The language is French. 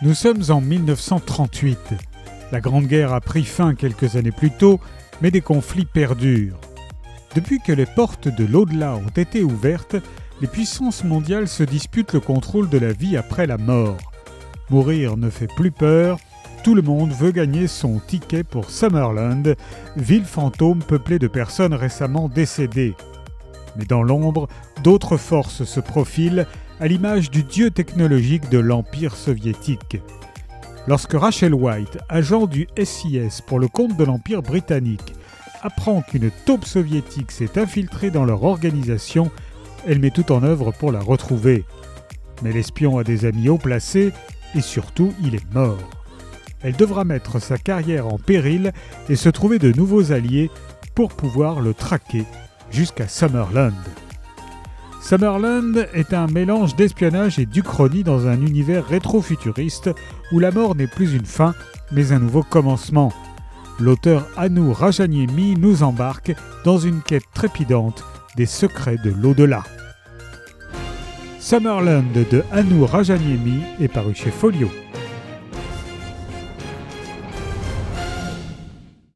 Nous sommes en 1938. La Grande Guerre a pris fin quelques années plus tôt, mais des conflits perdurent. Depuis que les portes de l'au-delà ont été ouvertes, les puissances mondiales se disputent le contrôle de la vie après la mort. Mourir ne fait plus peur, tout le monde veut gagner son ticket pour Summerland, ville fantôme peuplée de personnes récemment décédées. Mais dans l'ombre, d'autres forces se profilent à l'image du dieu technologique de l'Empire soviétique. Lorsque Rachel White, agent du SIS pour le compte de l'Empire britannique, apprend qu'une taupe soviétique s'est infiltrée dans leur organisation, elle met tout en œuvre pour la retrouver. Mais l'espion a des amis haut placés et surtout il est mort. Elle devra mettre sa carrière en péril et se trouver de nouveaux alliés pour pouvoir le traquer jusqu'à Summerland. Summerland est un mélange d'espionnage et d'uchronie dans un univers rétro-futuriste où la mort n'est plus une fin, mais un nouveau commencement. L'auteur Anu Rajaniemi nous embarque dans une quête trépidante des secrets de l'au-delà. Summerland de Anu Rajaniemi est paru chez Folio.